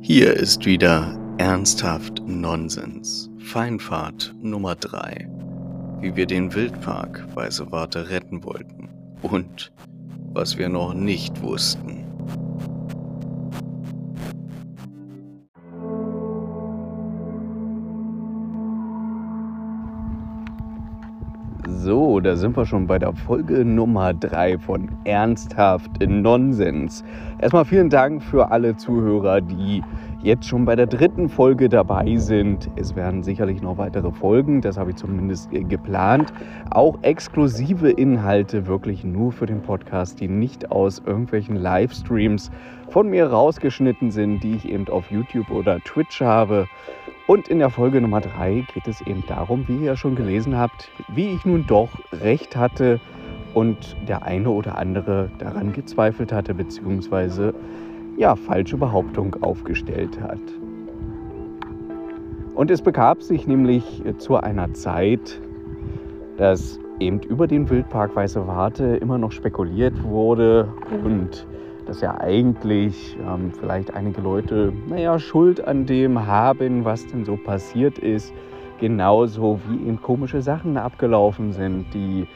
Hier ist wieder ernsthaft Nonsens. Feinfahrt Nummer 3. Wie wir den Wildpark Weiße Warte retten wollten. Und was wir noch nicht wussten. Da sind wir schon bei der Folge Nummer 3 von Ernsthaft Nonsens. Erstmal vielen Dank für alle Zuhörer, die jetzt schon bei der dritten Folge dabei sind. Es werden sicherlich noch weitere Folgen, das habe ich zumindest geplant. Auch exklusive Inhalte wirklich nur für den Podcast, die nicht aus irgendwelchen Livestreams von mir rausgeschnitten sind, die ich eben auf YouTube oder Twitch habe. Und in der Folge Nummer 3 geht es eben darum, wie ihr ja schon gelesen habt, wie ich nun doch recht hatte und der eine oder andere daran gezweifelt hatte, beziehungsweise ja, falsche Behauptung aufgestellt hat. Und es begab sich nämlich zu einer Zeit, dass eben über den Wildpark Weiße Warte immer noch spekuliert wurde und dass ja eigentlich ähm, vielleicht einige Leute, naja, Schuld an dem haben, was denn so passiert ist. Genauso wie eben komische Sachen abgelaufen sind, die,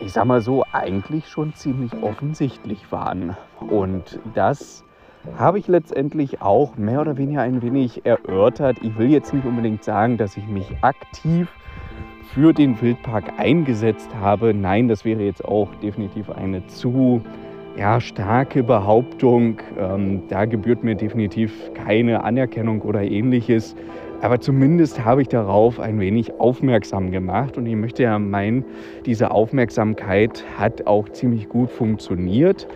ich sag mal so, eigentlich schon ziemlich offensichtlich waren. Und das habe ich letztendlich auch mehr oder weniger ein wenig erörtert. Ich will jetzt nicht unbedingt sagen, dass ich mich aktiv für den Wildpark eingesetzt habe. Nein, das wäre jetzt auch definitiv eine zu ja, starke Behauptung. Ähm, da gebührt mir definitiv keine Anerkennung oder ähnliches. Aber zumindest habe ich darauf ein wenig aufmerksam gemacht und ich möchte ja meinen, diese Aufmerksamkeit hat auch ziemlich gut funktioniert.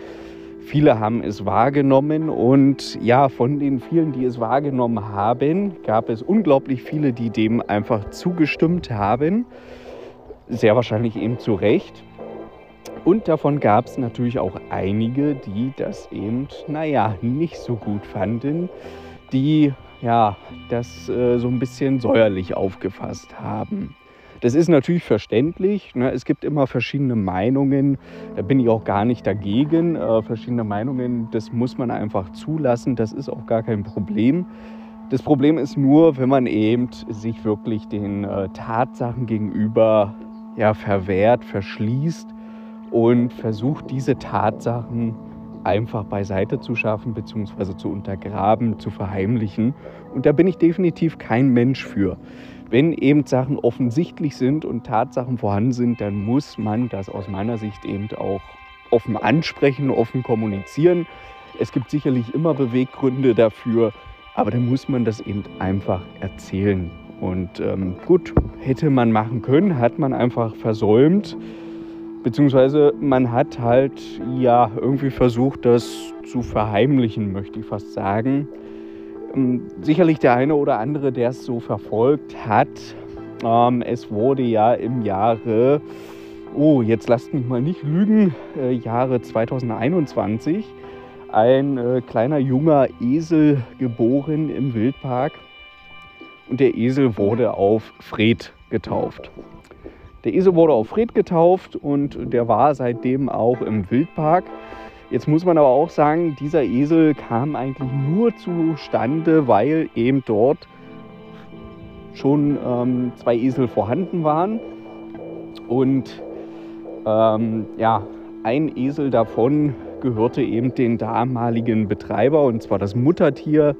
Viele haben es wahrgenommen und ja, von den vielen, die es wahrgenommen haben, gab es unglaublich viele, die dem einfach zugestimmt haben. Sehr wahrscheinlich eben zu Recht. Und davon gab es natürlich auch einige, die das eben, naja, nicht so gut fanden, die ja, das äh, so ein bisschen säuerlich aufgefasst haben. Das ist natürlich verständlich. Ne? Es gibt immer verschiedene Meinungen. Da bin ich auch gar nicht dagegen. Äh, verschiedene Meinungen, das muss man einfach zulassen. Das ist auch gar kein Problem. Das Problem ist nur, wenn man eben sich wirklich den äh, Tatsachen gegenüber ja, verwehrt, verschließt und versucht diese Tatsachen einfach beiseite zu schaffen bzw. zu untergraben, zu verheimlichen. Und da bin ich definitiv kein Mensch für. Wenn eben Sachen offensichtlich sind und Tatsachen vorhanden sind, dann muss man das aus meiner Sicht eben auch offen ansprechen, offen kommunizieren. Es gibt sicherlich immer Beweggründe dafür, aber dann muss man das eben einfach erzählen. Und ähm, gut, hätte man machen können, hat man einfach versäumt. Beziehungsweise man hat halt ja irgendwie versucht, das zu verheimlichen, möchte ich fast sagen. Ähm, sicherlich der eine oder andere, der es so verfolgt hat. Ähm, es wurde ja im Jahre, oh, jetzt lasst mich mal nicht lügen, äh, Jahre 2021 ein äh, kleiner junger Esel geboren im Wildpark. Und der Esel wurde auf Fred getauft. Der Esel wurde auf Fred getauft und der war seitdem auch im Wildpark. Jetzt muss man aber auch sagen, dieser Esel kam eigentlich nur zustande, weil eben dort schon ähm, zwei Esel vorhanden waren. Und ähm, ja, ein Esel davon gehörte eben den damaligen Betreiber, und zwar das Muttertier.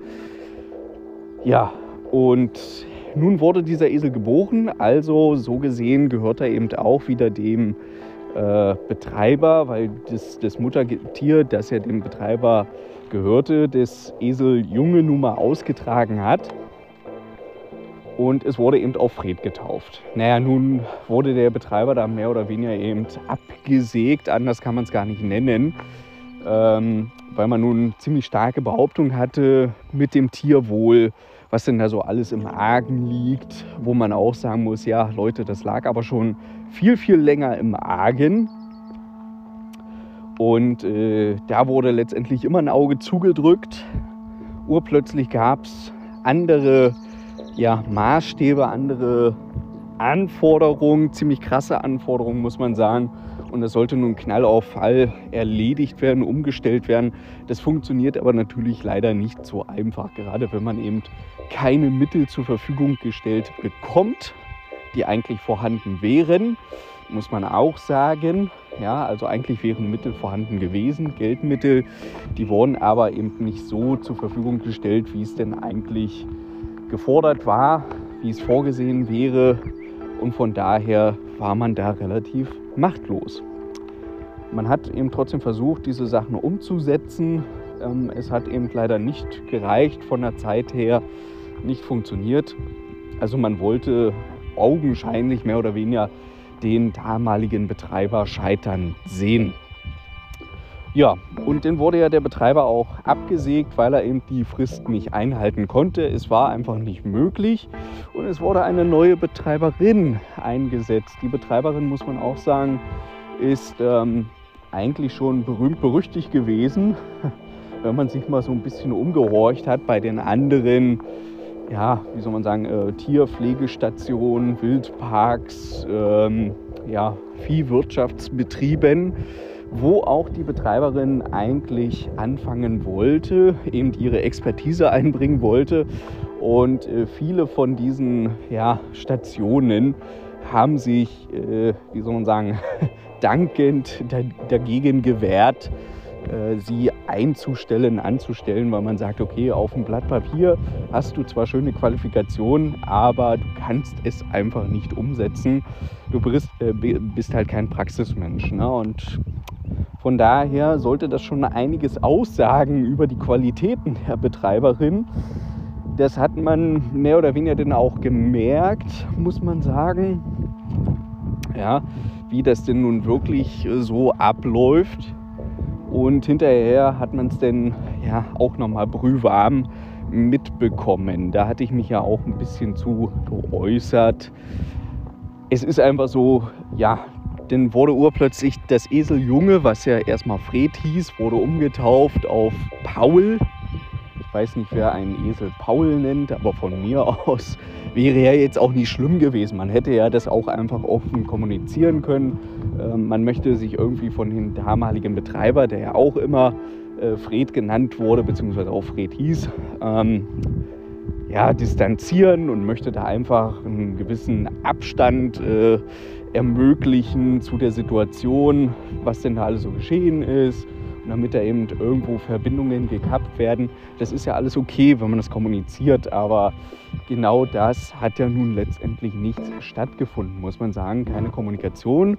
Ja, und nun wurde dieser Esel geboren, also so gesehen gehört er eben auch wieder dem äh, Betreiber, weil das, das Muttertier, das ja dem Betreiber gehörte, das Eseljunge nun mal ausgetragen hat. Und es wurde eben auf Fred getauft. Naja, nun wurde der Betreiber da mehr oder weniger eben abgesägt, anders kann man es gar nicht nennen, ähm, weil man nun ziemlich starke Behauptungen hatte mit dem Tierwohl was denn da so alles im Argen liegt, wo man auch sagen muss, ja Leute, das lag aber schon viel, viel länger im Argen. Und äh, da wurde letztendlich immer ein Auge zugedrückt. Urplötzlich gab es andere ja, Maßstäbe, andere Anforderungen, ziemlich krasse Anforderungen, muss man sagen. Und das sollte nun Knall auf Fall erledigt werden, umgestellt werden. Das funktioniert aber natürlich leider nicht so einfach, gerade wenn man eben keine Mittel zur Verfügung gestellt bekommt, die eigentlich vorhanden wären, muss man auch sagen. Ja, also eigentlich wären Mittel vorhanden gewesen, Geldmittel, die wurden aber eben nicht so zur Verfügung gestellt, wie es denn eigentlich gefordert war, wie es vorgesehen wäre. Und von daher war man da relativ machtlos. Man hat eben trotzdem versucht, diese Sachen umzusetzen. Ähm, es hat eben leider nicht gereicht von der Zeit her, nicht funktioniert. Also man wollte augenscheinlich mehr oder weniger den damaligen Betreiber scheitern sehen. Ja, und dann wurde ja der Betreiber auch abgesägt, weil er eben die Frist nicht einhalten konnte. Es war einfach nicht möglich und es wurde eine neue Betreiberin eingesetzt. Die Betreiberin, muss man auch sagen, ist ähm, eigentlich schon berühmt berüchtigt gewesen, wenn man sich mal so ein bisschen umgehorcht hat bei den anderen, ja, wie soll man sagen, äh, Tierpflegestationen, Wildparks, ähm, ja, Viehwirtschaftsbetrieben wo auch die Betreiberin eigentlich anfangen wollte, eben ihre Expertise einbringen wollte. Und äh, viele von diesen ja, Stationen haben sich, äh, wie soll man sagen, dankend dagegen gewehrt, äh, sie einzustellen, anzustellen, weil man sagt, okay, auf dem Blatt Papier hast du zwar schöne Qualifikationen, aber du kannst es einfach nicht umsetzen. Du bist, äh, bist halt kein Praxismensch. Ne? Und von daher sollte das schon einiges aussagen über die Qualitäten der Betreiberin. Das hat man mehr oder weniger dann auch gemerkt, muss man sagen. Ja, wie das denn nun wirklich so abläuft. Und hinterher hat man es dann ja auch nochmal brühwarm mitbekommen. Da hatte ich mich ja auch ein bisschen zu geäußert. Es ist einfach so, ja, dann wurde urplötzlich das Eseljunge, was ja erstmal Fred hieß, wurde umgetauft auf Paul. Ich weiß nicht, wer einen Esel Paul nennt, aber von mir aus wäre ja jetzt auch nicht schlimm gewesen. Man hätte ja das auch einfach offen kommunizieren können. Ähm, man möchte sich irgendwie von dem damaligen Betreiber, der ja auch immer äh, Fred genannt wurde, beziehungsweise auch Fred hieß, ähm, ja, distanzieren und möchte da einfach einen gewissen Abstand äh, ermöglichen zu der Situation, was denn da alles so geschehen ist damit da eben irgendwo Verbindungen gekappt werden. Das ist ja alles okay, wenn man das kommuniziert, aber genau das hat ja nun letztendlich nicht stattgefunden, muss man sagen. Keine Kommunikation.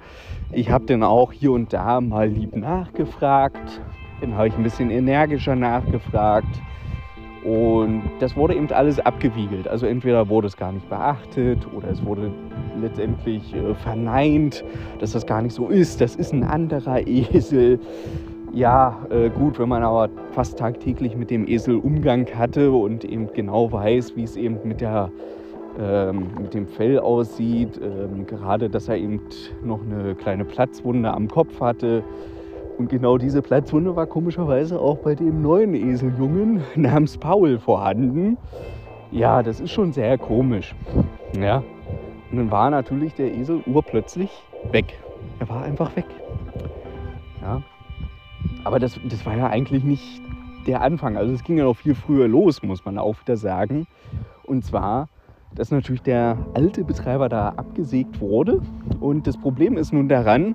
Ich habe dann auch hier und da mal lieb nachgefragt, dann habe ich ein bisschen energischer nachgefragt. Und das wurde eben alles abgewiegelt. Also entweder wurde es gar nicht beachtet oder es wurde letztendlich äh, verneint, dass das gar nicht so ist. Das ist ein anderer Esel. Ja, äh, gut, wenn man aber fast tagtäglich mit dem Esel Umgang hatte und eben genau weiß, wie es eben mit, der, ähm, mit dem Fell aussieht, ähm, gerade dass er eben noch eine kleine Platzwunde am Kopf hatte. Und genau diese Platzwunde war komischerweise auch bei dem neuen Eseljungen namens Paul vorhanden. Ja, das ist schon sehr komisch. Ja. Und dann war natürlich der Esel urplötzlich weg. Er war einfach weg. Ja. Aber das, das war ja eigentlich nicht der Anfang. Also es ging ja noch viel früher los, muss man auch wieder sagen. Und zwar, dass natürlich der alte Betreiber da abgesägt wurde. Und das Problem ist nun daran,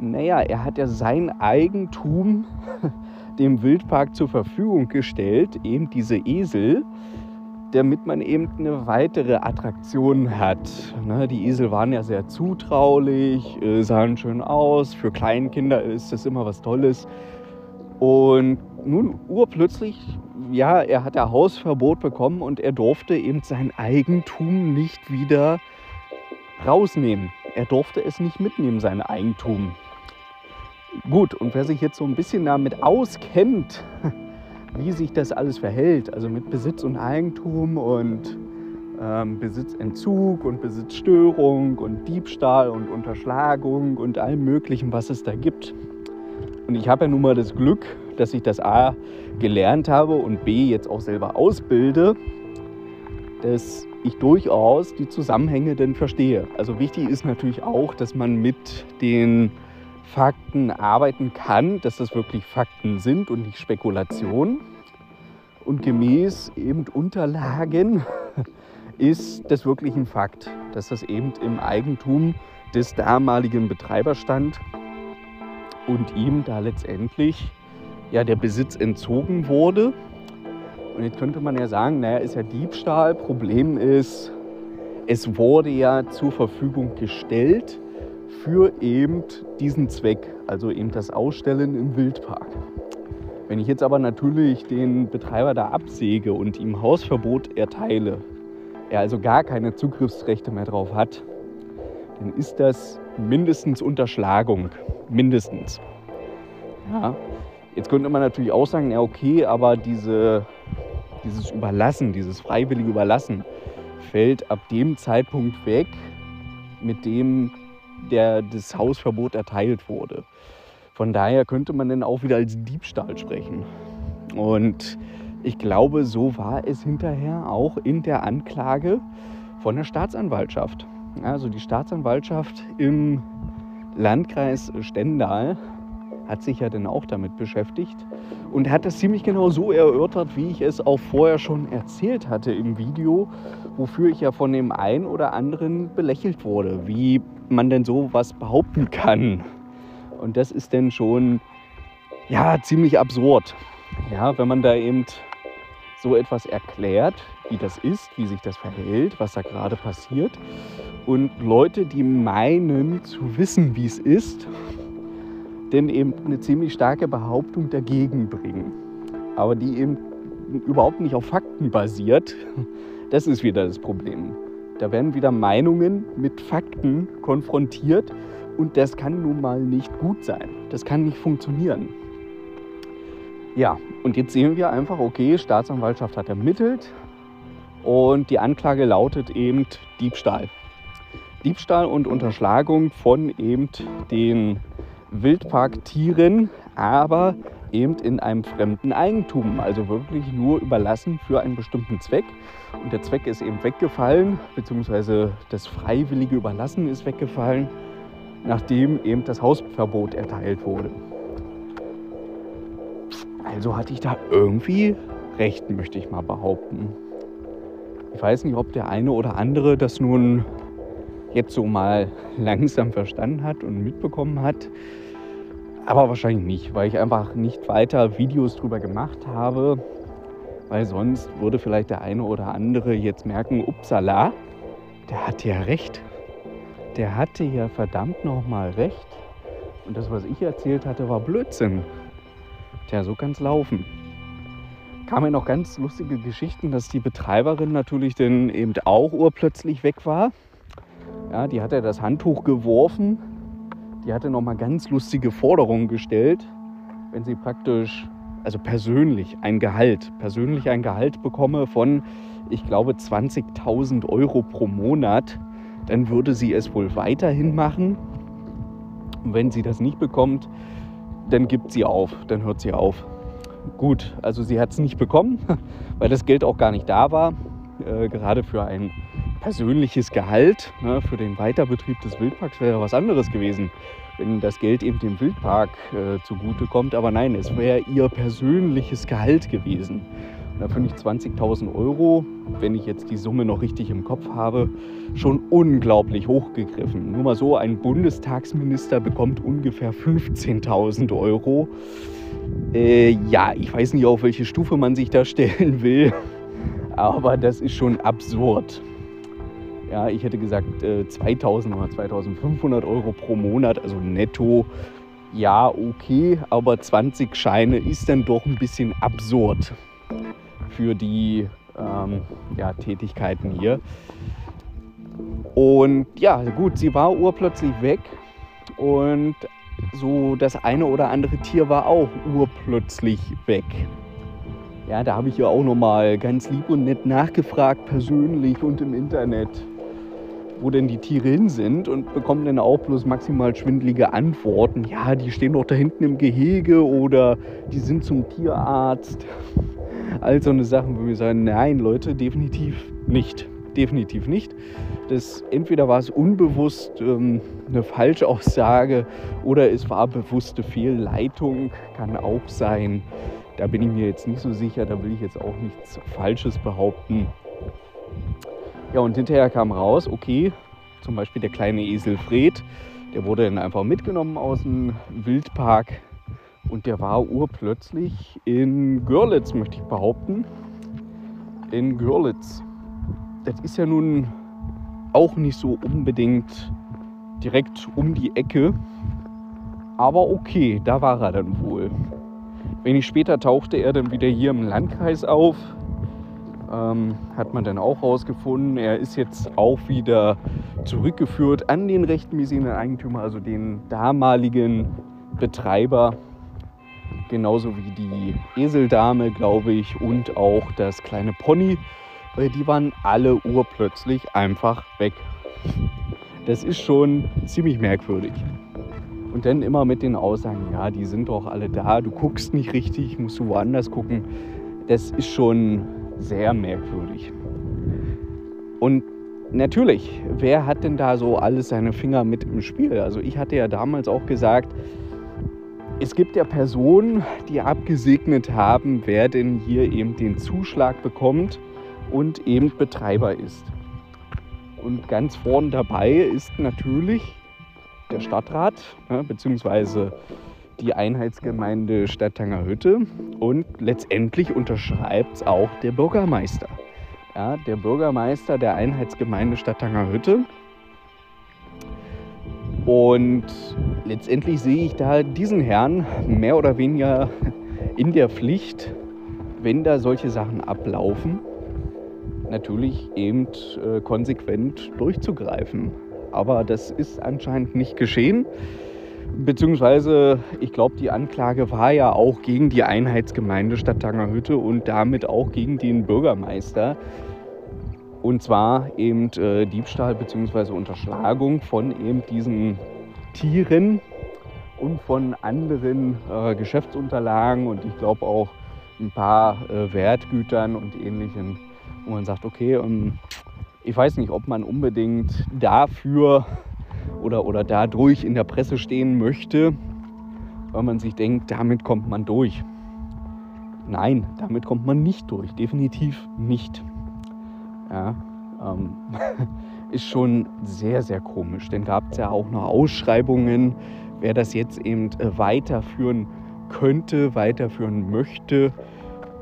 naja, er hat ja sein Eigentum dem Wildpark zur Verfügung gestellt, eben diese Esel, damit man eben eine weitere Attraktion hat. Ne, die Esel waren ja sehr zutraulich, äh, sahen schön aus. Für Kleinkinder ist das immer was Tolles. Und nun urplötzlich, ja, er hat ein Hausverbot bekommen und er durfte eben sein Eigentum nicht wieder rausnehmen. Er durfte es nicht mitnehmen, sein Eigentum. Gut, und wer sich jetzt so ein bisschen damit auskennt, wie sich das alles verhält, also mit Besitz und Eigentum und ähm, Besitzentzug und Besitzstörung und Diebstahl und Unterschlagung und allem Möglichen, was es da gibt, und ich habe ja nun mal das Glück, dass ich das A gelernt habe und B jetzt auch selber ausbilde, dass ich durchaus die Zusammenhänge denn verstehe. Also wichtig ist natürlich auch, dass man mit den Fakten arbeiten kann, dass das wirklich Fakten sind und nicht Spekulationen. Und gemäß eben Unterlagen ist das wirklich ein Fakt, dass das eben im Eigentum des damaligen Betreibers stand und ihm da letztendlich ja, der Besitz entzogen wurde. Und jetzt könnte man ja sagen, naja, ist ja Diebstahl. Problem ist, es wurde ja zur Verfügung gestellt für eben diesen Zweck, also eben das Ausstellen im Wildpark. Wenn ich jetzt aber natürlich den Betreiber da absäge und ihm Hausverbot erteile, er also gar keine Zugriffsrechte mehr drauf hat, dann ist das mindestens Unterschlagung. Mindestens. Ja. Jetzt könnte man natürlich auch sagen, ja okay, aber diese, dieses Überlassen, dieses freiwillige Überlassen fällt ab dem Zeitpunkt weg, mit dem der, das Hausverbot erteilt wurde. Von daher könnte man dann auch wieder als Diebstahl sprechen. Und ich glaube, so war es hinterher auch in der Anklage von der Staatsanwaltschaft. Also die Staatsanwaltschaft im Landkreis Stendal hat sich ja dann auch damit beschäftigt und hat das ziemlich genau so erörtert, wie ich es auch vorher schon erzählt hatte im Video, wofür ich ja von dem einen oder anderen belächelt wurde, wie man denn so was behaupten kann. Und das ist dann schon ja ziemlich absurd. Ja, wenn man da eben so etwas erklärt, wie das ist, wie sich das verhält, was da gerade passiert. Und Leute, die meinen zu wissen, wie es ist, denn eben eine ziemlich starke Behauptung dagegen bringen. Aber die eben überhaupt nicht auf Fakten basiert, das ist wieder das Problem. Da werden wieder Meinungen mit Fakten konfrontiert und das kann nun mal nicht gut sein. Das kann nicht funktionieren. Ja, und jetzt sehen wir einfach, okay, Staatsanwaltschaft hat ermittelt und die Anklage lautet eben Diebstahl. Diebstahl und Unterschlagung von eben den Wildparktieren, aber eben in einem fremden Eigentum, also wirklich nur überlassen für einen bestimmten Zweck. Und der Zweck ist eben weggefallen, beziehungsweise das freiwillige Überlassen ist weggefallen, nachdem eben das Hausverbot erteilt wurde. Also hatte ich da irgendwie recht, möchte ich mal behaupten. Ich weiß nicht, ob der eine oder andere das nun jetzt so mal langsam verstanden hat und mitbekommen hat. Aber wahrscheinlich nicht, weil ich einfach nicht weiter Videos drüber gemacht habe. Weil sonst würde vielleicht der eine oder andere jetzt merken, upsala, der hatte ja recht. Der hatte ja verdammt nochmal recht. Und das, was ich erzählt hatte, war Blödsinn. Tja, so kann es laufen. Kamen noch ganz lustige Geschichten, dass die Betreiberin natürlich dann eben auch urplötzlich weg war. Ja, die hat ja das Handtuch geworfen. Die hatte noch mal ganz lustige Forderungen gestellt, wenn sie praktisch, also persönlich ein Gehalt, persönlich ein Gehalt bekomme von, ich glaube, 20.000 Euro pro Monat, dann würde sie es wohl weiterhin machen. Und wenn sie das nicht bekommt, dann gibt sie auf, dann hört sie auf. Gut, also sie hat es nicht bekommen, weil das Geld auch gar nicht da war, äh, gerade für ein persönliches Gehalt ne, für den Weiterbetrieb des Wildparks wäre was anderes gewesen, wenn das Geld eben dem Wildpark äh, zugute kommt. Aber nein, es wäre ihr persönliches Gehalt gewesen. Da finde ich 20.000 Euro, wenn ich jetzt die Summe noch richtig im Kopf habe, schon unglaublich hochgegriffen. Nur mal so, ein Bundestagsminister bekommt ungefähr 15.000 Euro. Äh, ja, ich weiß nicht, auf welche Stufe man sich da stellen will, aber das ist schon absurd. Ja, ich hätte gesagt äh, 2000 oder 2500 Euro pro Monat, also netto. Ja, okay, aber 20 Scheine ist dann doch ein bisschen absurd für die ähm, ja, Tätigkeiten hier. Und ja, gut, sie war urplötzlich weg und so das eine oder andere Tier war auch urplötzlich weg. Ja, da habe ich ja auch nochmal ganz lieb und nett nachgefragt, persönlich und im Internet wo denn die Tiere hin sind und bekommen dann auch bloß maximal schwindelige Antworten. Ja, die stehen doch da hinten im Gehege oder die sind zum Tierarzt. All so eine Sachen, wo wir sagen, nein, Leute, definitiv nicht. definitiv nicht. Das, entweder war es unbewusst ähm, eine Falschaussage oder es war bewusste Fehlleitung, kann auch sein. Da bin ich mir jetzt nicht so sicher, da will ich jetzt auch nichts Falsches behaupten. Ja, und hinterher kam raus, okay, zum Beispiel der kleine Esel Fred, der wurde dann einfach mitgenommen aus dem Wildpark und der war urplötzlich in Görlitz, möchte ich behaupten. In Görlitz. Das ist ja nun auch nicht so unbedingt direkt um die Ecke. Aber okay, da war er dann wohl. Wenig später tauchte er dann wieder hier im Landkreis auf. Ähm, hat man dann auch rausgefunden. Er ist jetzt auch wieder zurückgeführt an den rechtmäßigen Eigentümer, also den damaligen Betreiber genauso wie die Eseldame, glaube ich, und auch das kleine Pony, weil die waren alle urplötzlich einfach weg. Das ist schon ziemlich merkwürdig. Und dann immer mit den Aussagen, ja, die sind doch alle da, du guckst nicht richtig, musst du woanders gucken. Das ist schon sehr merkwürdig. Und natürlich, wer hat denn da so alles seine Finger mit im Spiel? Also ich hatte ja damals auch gesagt, es gibt ja Personen, die abgesegnet haben, wer denn hier eben den Zuschlag bekommt und eben Betreiber ist. Und ganz vorn dabei ist natürlich der Stadtrat ja, beziehungsweise die Einheitsgemeinde Stadtangerhütte und letztendlich unterschreibt es auch der Bürgermeister. Ja, der Bürgermeister der Einheitsgemeinde Stadtangerhütte und letztendlich sehe ich da diesen Herrn mehr oder weniger in der Pflicht, wenn da solche Sachen ablaufen, natürlich eben äh, konsequent durchzugreifen. Aber das ist anscheinend nicht geschehen. Beziehungsweise, ich glaube, die Anklage war ja auch gegen die Einheitsgemeinde Stadtangerhütte und damit auch gegen den Bürgermeister. Und zwar eben äh, Diebstahl bzw. Unterschlagung von eben diesen Tieren und von anderen äh, Geschäftsunterlagen und ich glaube auch ein paar äh, Wertgütern und ähnlichem, wo man sagt, okay, ähm, ich weiß nicht, ob man unbedingt dafür oder, oder dadurch in der Presse stehen möchte, weil man sich denkt, damit kommt man durch. Nein, damit kommt man nicht durch, definitiv nicht. Ja, ähm, ist schon sehr, sehr komisch. Denn gab es ja auch noch Ausschreibungen, wer das jetzt eben äh, weiterführen könnte, weiterführen möchte.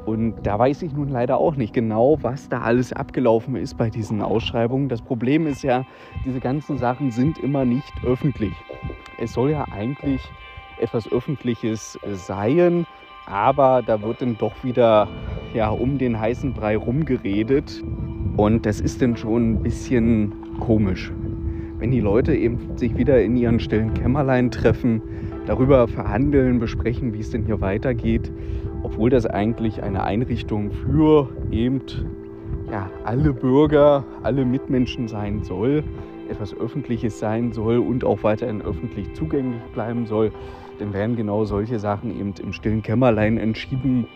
Und da weiß ich nun leider auch nicht genau, was da alles abgelaufen ist bei diesen Ausschreibungen. Das Problem ist ja, diese ganzen Sachen sind immer nicht öffentlich. Es soll ja eigentlich etwas Öffentliches sein, aber da wird dann doch wieder ja, um den heißen Brei rumgeredet. Und das ist dann schon ein bisschen komisch. Wenn die Leute eben sich wieder in ihren stillen Kämmerlein treffen, darüber verhandeln, besprechen, wie es denn hier weitergeht, obwohl das eigentlich eine Einrichtung für eben ja, alle Bürger, alle Mitmenschen sein soll, etwas Öffentliches sein soll und auch weiterhin öffentlich zugänglich bleiben soll, dann werden genau solche Sachen eben im stillen Kämmerlein entschieden,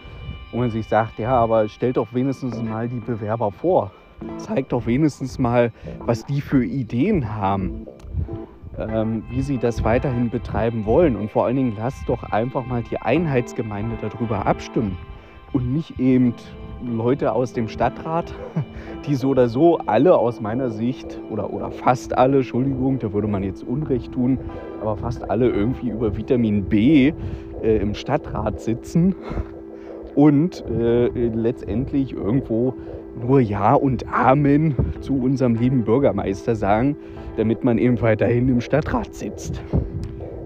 wo man sich sagt, ja, aber stellt doch wenigstens mal die Bewerber vor zeigt doch wenigstens mal, was die für Ideen haben, ähm, wie sie das weiterhin betreiben wollen. Und vor allen Dingen lasst doch einfach mal die Einheitsgemeinde darüber abstimmen und nicht eben Leute aus dem Stadtrat, die so oder so alle aus meiner Sicht oder, oder fast alle, Entschuldigung, da würde man jetzt Unrecht tun, aber fast alle irgendwie über Vitamin B äh, im Stadtrat sitzen und äh, letztendlich irgendwo nur Ja und Amen zu unserem lieben Bürgermeister sagen, damit man eben weiterhin im Stadtrat sitzt.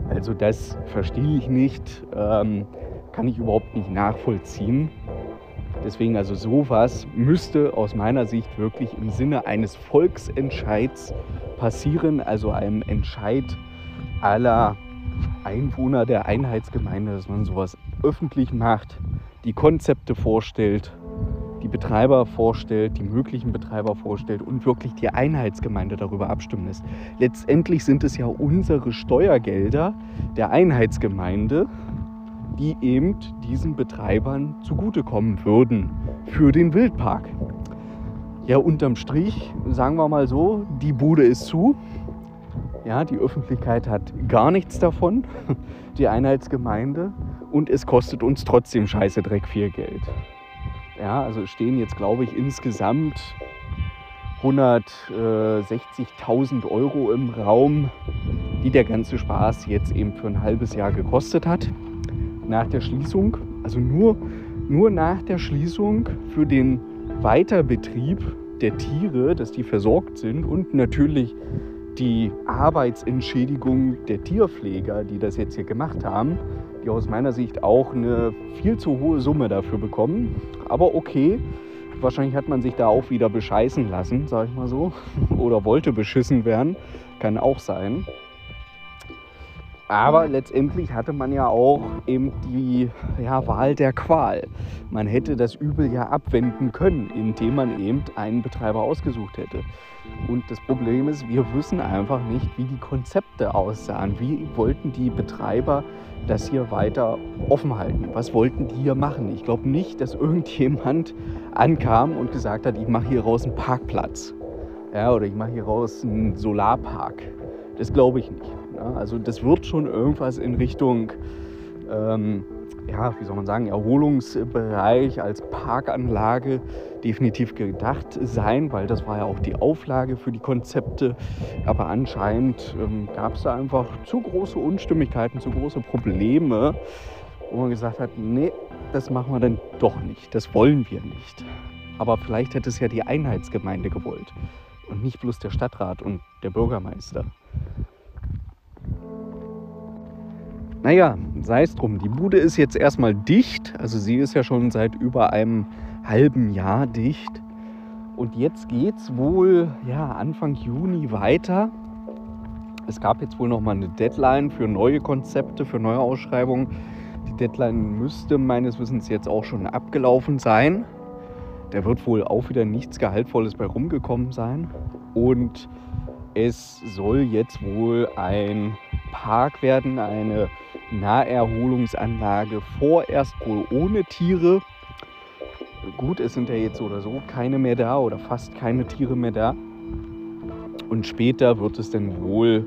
Also das verstehe ich nicht, ähm, kann ich überhaupt nicht nachvollziehen. Deswegen also sowas müsste aus meiner Sicht wirklich im Sinne eines Volksentscheids passieren, also einem Entscheid aller Einwohner der Einheitsgemeinde, dass man sowas öffentlich macht, die Konzepte vorstellt die Betreiber vorstellt, die möglichen Betreiber vorstellt und wirklich die Einheitsgemeinde darüber abstimmen lässt. Letztendlich sind es ja unsere Steuergelder der Einheitsgemeinde, die eben diesen Betreibern zugutekommen würden für den Wildpark. Ja, unterm Strich, sagen wir mal so, die Bude ist zu. Ja, die Öffentlichkeit hat gar nichts davon, die Einheitsgemeinde. Und es kostet uns trotzdem scheiße Dreck viel Geld. Ja, also stehen jetzt, glaube ich, insgesamt 160.000 Euro im Raum, die der ganze Spaß jetzt eben für ein halbes Jahr gekostet hat. Nach der Schließung, also nur, nur nach der Schließung für den Weiterbetrieb der Tiere, dass die versorgt sind und natürlich die Arbeitsentschädigung der Tierpfleger, die das jetzt hier gemacht haben, die aus meiner Sicht auch eine viel zu hohe Summe dafür bekommen. Aber okay, wahrscheinlich hat man sich da auch wieder bescheißen lassen, sag ich mal so. Oder wollte beschissen werden, kann auch sein. Aber letztendlich hatte man ja auch eben die ja, Wahl der Qual. Man hätte das Übel ja abwenden können, indem man eben einen Betreiber ausgesucht hätte. Und das Problem ist, wir wissen einfach nicht, wie die Konzepte aussahen. Wie wollten die Betreiber das hier weiter offen halten? Was wollten die hier machen? Ich glaube nicht, dass irgendjemand ankam und gesagt hat, ich mache hier raus einen Parkplatz. Ja, oder ich mache hier raus einen Solarpark. Das glaube ich nicht. Ja, also das wird schon irgendwas in Richtung, ähm, ja, wie soll man sagen, Erholungsbereich als Parkanlage definitiv gedacht sein, weil das war ja auch die Auflage für die Konzepte. Aber anscheinend ähm, gab es da einfach zu große Unstimmigkeiten, zu große Probleme, wo man gesagt hat, nee, das machen wir dann doch nicht, das wollen wir nicht. Aber vielleicht hätte es ja die Einheitsgemeinde gewollt und nicht bloß der Stadtrat und der Bürgermeister. Naja, sei es drum. Die Bude ist jetzt erstmal dicht. Also sie ist ja schon seit über einem halben Jahr dicht. Und jetzt geht es wohl ja, Anfang Juni weiter. Es gab jetzt wohl noch mal eine Deadline für neue Konzepte, für neue Ausschreibungen. Die Deadline müsste meines Wissens jetzt auch schon abgelaufen sein. Da wird wohl auch wieder nichts Gehaltvolles bei rumgekommen sein. Und es soll jetzt wohl ein Park werden, eine Naherholungsanlage, vorerst wohl ohne Tiere. Gut, es sind ja jetzt oder so keine mehr da oder fast keine Tiere mehr da. Und später wird es dann wohl,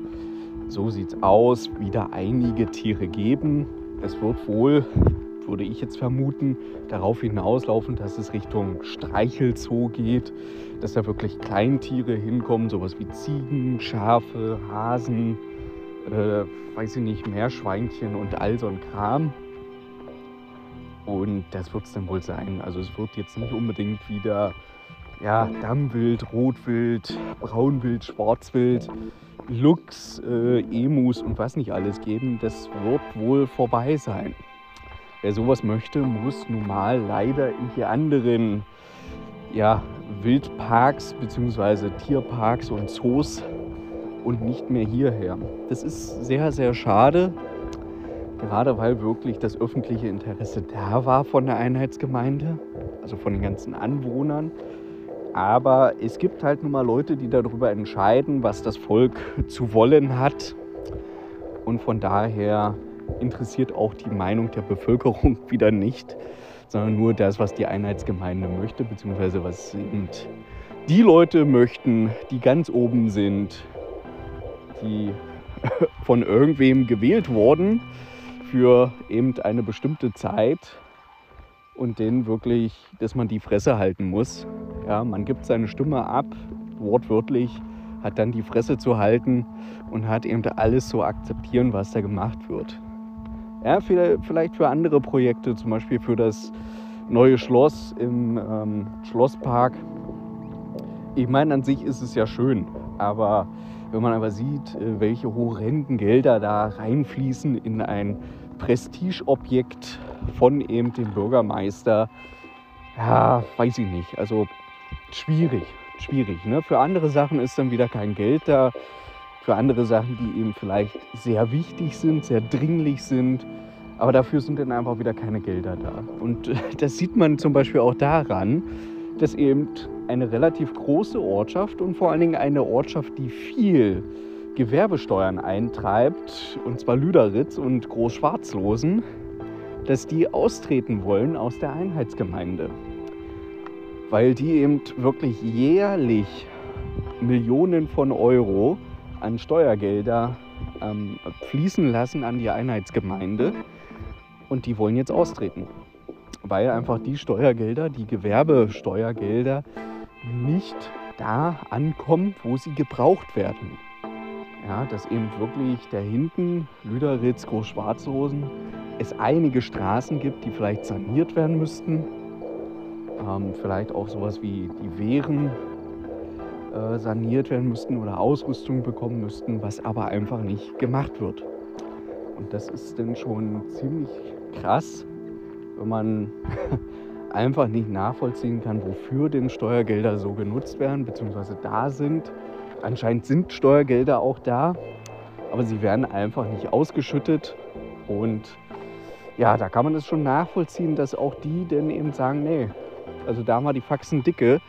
so sieht es aus, wieder einige Tiere geben. Es wird wohl, würde ich jetzt vermuten, darauf hinauslaufen, dass es Richtung Streichelzoo geht, dass da wirklich Kleintiere hinkommen, sowas wie Ziegen, Schafe, Hasen, äh, weiß ich nicht, Meerschweinchen und all so ein Kram. Und das wird es dann wohl sein. Also es wird jetzt nicht unbedingt wieder ja, Dammwild, Rotwild, Braunwild, Schwarzwild, Luchs, äh, Emus und was nicht alles geben. Das wird wohl vorbei sein. Wer sowas möchte, muss nun mal leider in die anderen ja, Wildparks bzw. Tierparks und Zoos und nicht mehr hierher. Das ist sehr, sehr schade, gerade weil wirklich das öffentliche Interesse da war von der Einheitsgemeinde, also von den ganzen Anwohnern. Aber es gibt halt nun mal Leute, die darüber entscheiden, was das Volk zu wollen hat. Und von daher interessiert auch die Meinung der Bevölkerung wieder nicht, sondern nur das, was die Einheitsgemeinde möchte, beziehungsweise was eben die Leute möchten, die ganz oben sind, die von irgendwem gewählt wurden für eben eine bestimmte Zeit und denen wirklich, dass man die Fresse halten muss. Ja, man gibt seine Stimme ab, wortwörtlich, hat dann die Fresse zu halten und hat eben alles zu akzeptieren, was da gemacht wird. Ja, vielleicht für andere Projekte, zum Beispiel für das neue Schloss im ähm, Schlosspark. Ich meine, an sich ist es ja schön, aber wenn man aber sieht, äh, welche horrenden Gelder da reinfließen in ein Prestigeobjekt von eben dem Bürgermeister, ja, weiß ich nicht. Also schwierig, schwierig. Ne? Für andere Sachen ist dann wieder kein Geld da. Für andere Sachen, die eben vielleicht sehr wichtig sind, sehr dringlich sind. Aber dafür sind dann einfach wieder keine Gelder da. Und das sieht man zum Beispiel auch daran, dass eben eine relativ große Ortschaft und vor allen Dingen eine Ortschaft, die viel Gewerbesteuern eintreibt, und zwar Lüderitz und Großschwarzlosen, dass die austreten wollen aus der Einheitsgemeinde. weil die eben wirklich jährlich Millionen von Euro an Steuergelder ähm, fließen lassen an die Einheitsgemeinde und die wollen jetzt austreten, weil einfach die Steuergelder, die Gewerbesteuergelder nicht da ankommen, wo sie gebraucht werden. Ja, dass eben wirklich da hinten, Lüderitz, Großschwarzrosen, es einige Straßen gibt, die vielleicht saniert werden müssten. Ähm, vielleicht auch sowas wie die Wehren äh, saniert werden müssten oder Ausrüstung bekommen müssten, was aber einfach nicht gemacht wird. Und das ist dann schon ziemlich krass, wenn man einfach nicht nachvollziehen kann, wofür denn Steuergelder so genutzt werden, beziehungsweise da sind. Anscheinend sind Steuergelder auch da, aber sie werden einfach nicht ausgeschüttet. Und ja, da kann man es schon nachvollziehen, dass auch die denn eben sagen, nee, also da mal die Faxen dicke.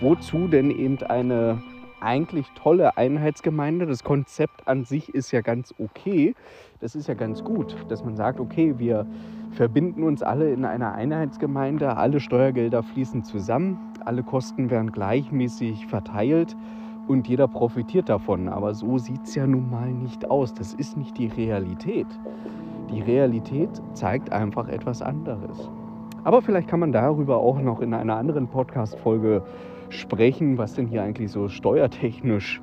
Wozu denn eben eine eigentlich tolle Einheitsgemeinde? Das Konzept an sich ist ja ganz okay. Das ist ja ganz gut, dass man sagt, okay, wir verbinden uns alle in einer Einheitsgemeinde, alle Steuergelder fließen zusammen, alle Kosten werden gleichmäßig verteilt und jeder profitiert davon. Aber so sieht es ja nun mal nicht aus. Das ist nicht die Realität. Die Realität zeigt einfach etwas anderes. Aber vielleicht kann man darüber auch noch in einer anderen Podcast-Folge sprechen, was denn hier eigentlich so steuertechnisch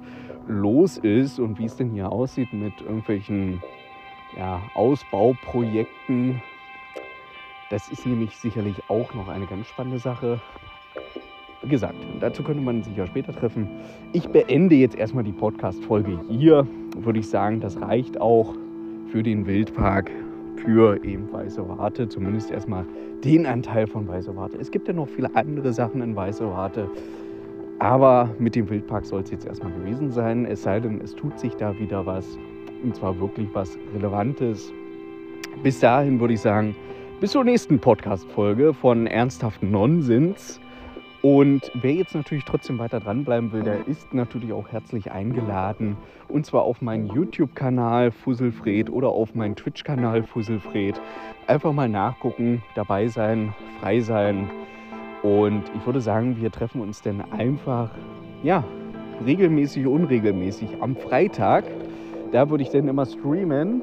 los ist und wie es denn hier aussieht mit irgendwelchen ja, Ausbauprojekten. Das ist nämlich sicherlich auch noch eine ganz spannende Sache. Wie gesagt, dazu könnte man sich ja später treffen. Ich beende jetzt erstmal die Podcast-Folge hier. Würde ich sagen, das reicht auch für den Wildpark für eben Weiße Warte, zumindest erstmal den Anteil von Weiße Warte. Es gibt ja noch viele andere Sachen in Weiße Warte, aber mit dem Wildpark soll es jetzt erstmal gewesen sein, es sei denn, es tut sich da wieder was und zwar wirklich was Relevantes. Bis dahin würde ich sagen, bis zur nächsten Podcast-Folge von Ernsthaften Nonsens. Und wer jetzt natürlich trotzdem weiter dranbleiben will, der ist natürlich auch herzlich eingeladen. Und zwar auf meinen YouTube-Kanal Fusselfred oder auf meinen Twitch-Kanal Fusselfred. Einfach mal nachgucken, dabei sein, frei sein. Und ich würde sagen, wir treffen uns dann einfach, ja, regelmäßig, unregelmäßig am Freitag. Da würde ich dann immer streamen.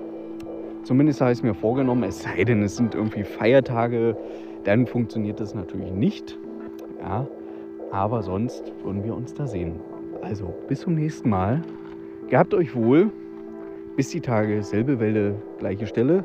Zumindest habe ich es mir vorgenommen, es sei denn, es sind irgendwie Feiertage, dann funktioniert das natürlich nicht. Ja, aber sonst würden wir uns da sehen. Also bis zum nächsten Mal. Gehabt euch wohl. Bis die Tage, selbe Welle, gleiche Stelle.